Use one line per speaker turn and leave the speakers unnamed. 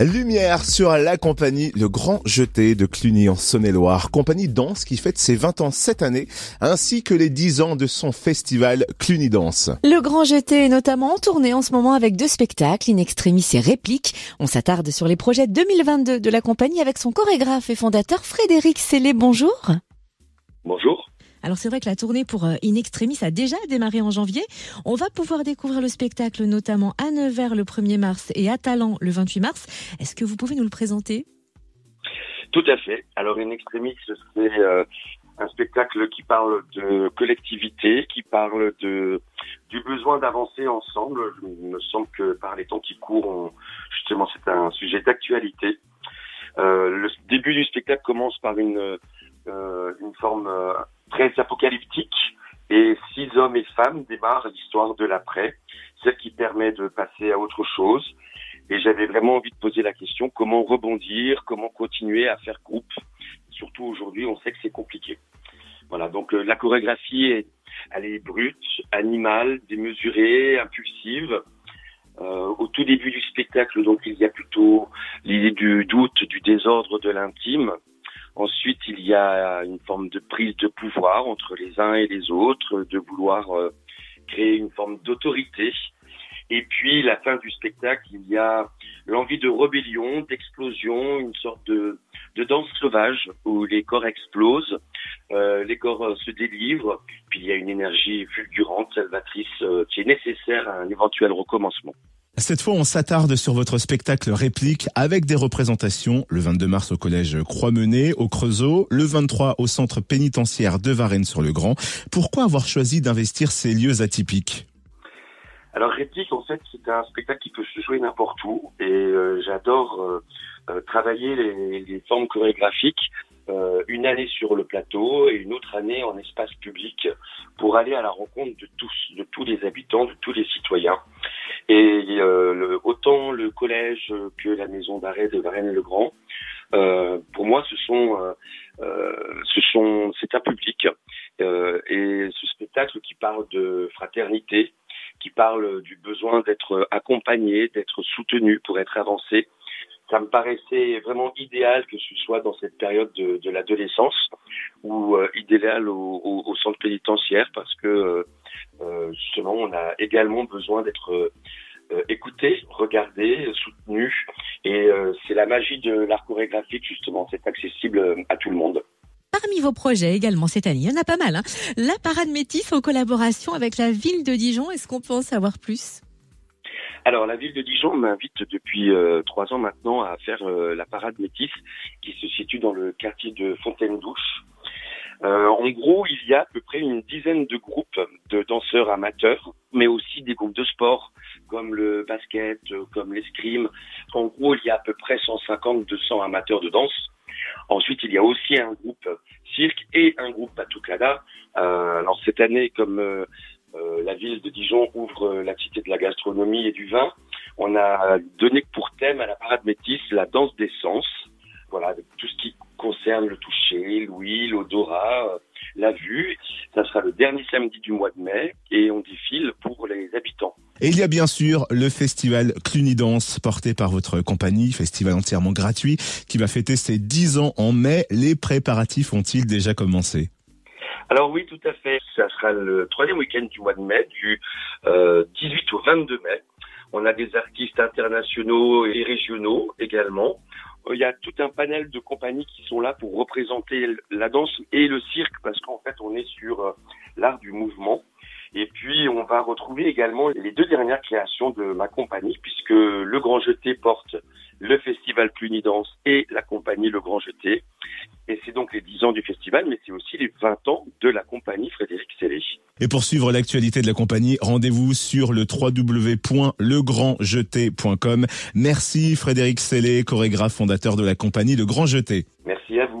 Lumière sur la compagnie Le Grand Jeté de Cluny en Saône-et-Loire, compagnie danse qui fête ses 20 ans cette année, ainsi que les 10 ans de son festival Cluny Danse.
Le Grand Jeté est notamment en tournée en ce moment avec deux spectacles, In Extremis et Réplique. On s'attarde sur les projets 2022 de la compagnie avec son chorégraphe et fondateur Frédéric Célé. Bonjour.
Bonjour.
Alors c'est vrai que la tournée pour euh, In Extremis a déjà démarré en janvier. On va pouvoir découvrir le spectacle notamment à Nevers le 1er mars et à Talent le 28 mars. Est-ce que vous pouvez nous le présenter?
Tout à fait. Alors In Extremis, c'est euh, un spectacle qui parle de collectivité, qui parle de du besoin d'avancer ensemble. Il me semble que par les temps qui courent, justement, c'est un sujet d'actualité. Euh, le début du spectacle commence par une une forme très apocalyptique et six hommes et femmes démarrent l'histoire de l'après, celle qui permet de passer à autre chose. Et j'avais vraiment envie de poser la question comment rebondir, comment continuer à faire groupe? Surtout aujourd'hui, on sait que c'est compliqué. Voilà, donc euh, la chorégraphie elle est brute, animale, démesurée, impulsive. Euh, au tout début du spectacle, donc il y a plutôt l'idée du doute, du désordre, de l'intime. Ensuite, il y a une forme de prise de pouvoir entre les uns et les autres, de vouloir euh, créer une forme d'autorité. Et puis, la fin du spectacle, il y a l'envie de rébellion, d'explosion, une sorte de, danse sauvage où les corps explosent, euh, les corps euh, se délivrent, puis il y a une énergie fulgurante, salvatrice, qui est nécessaire à un éventuel recommencement.
Cette fois, on s'attarde sur votre spectacle réplique avec des représentations le 22 mars au collège Croix-Menet au Creusot, le 23 au centre pénitentiaire de Varennes-sur-le-Grand. Pourquoi avoir choisi d'investir ces lieux atypiques?
Alors réplique, en fait, c'est un spectacle qui peut se jouer n'importe où et euh, j'adore euh, euh, travailler les, les, formes chorégraphiques une année sur le plateau et une autre année en espace public pour aller à la rencontre de tous, de tous les habitants, de tous les citoyens. Et euh, le, autant le collège que la maison d'arrêt de Varennes-le-Grand, euh, pour moi, ce sont, euh, ce sont, c'est un public. Et ce spectacle qui parle de fraternité, qui parle du besoin d'être accompagné, d'être soutenu pour être avancé, ça me paraissait vraiment idéal que ce soit dans cette période de, de l'adolescence ou euh, idéal au, au, au, centre pénitentiaire parce que euh, justement on a également besoin d'être euh, écouté, regardé, soutenu. Et euh, c'est la magie de l'art chorégraphique, justement. C'est accessible euh, à tout le monde.
Parmi vos projets également cette année, il y en a pas mal. Hein. la parade métis en collaboration avec la ville de Dijon. Est-ce qu'on peut en savoir plus?
Alors, la ville de Dijon m'invite depuis euh, trois ans maintenant à faire euh, la parade métis qui se situe dans le quartier de Fontaine-Douche. Euh, en gros, il y a à peu près une dizaine de groupes de danseurs amateurs, mais aussi des groupes de sport comme le basket, euh, comme l'escrime. En gros, il y a à peu près 150-200 amateurs de danse. Ensuite, il y a aussi un groupe cirque et un groupe Batucada. Euh, alors cette année, comme la ville de Dijon ouvre la cité de la gastronomie et du vin, on a donné pour thème à la parade métisse la danse des sens. Voilà, tout ce qui concerne le toucher, l'ouïe, l'odorat, la vue. Ça sera le dernier samedi du mois de mai et on défile pour les habitants.
Et il y a bien sûr le festival Cluny Danse porté par votre compagnie, festival entièrement gratuit qui va fêter ses 10 ans en mai. Les préparatifs ont-ils déjà commencé?
Alors oui, tout à fait. Ça sera le troisième week-end du mois de mai, du euh, 18 au 22 mai. On a des artistes internationaux et régionaux également. Il y a tout un panel de compagnies qui sont là pour représenter la danse et le cirque parce qu'en fait on est sur euh, l'art du mouvement. Et puis, on va retrouver également les deux dernières créations de ma compagnie, puisque Le Grand Jeté porte le festival Clunidance et la compagnie Le Grand Jeté. Et c'est donc les 10 ans du festival, mais c'est aussi les 20 ans de la compagnie Frédéric Sellé.
Et pour suivre l'actualité de la compagnie, rendez-vous sur le www.legrandjeté.com. Merci Frédéric Sellé, chorégraphe fondateur de la compagnie Le Grand Jeté.
Merci à vous.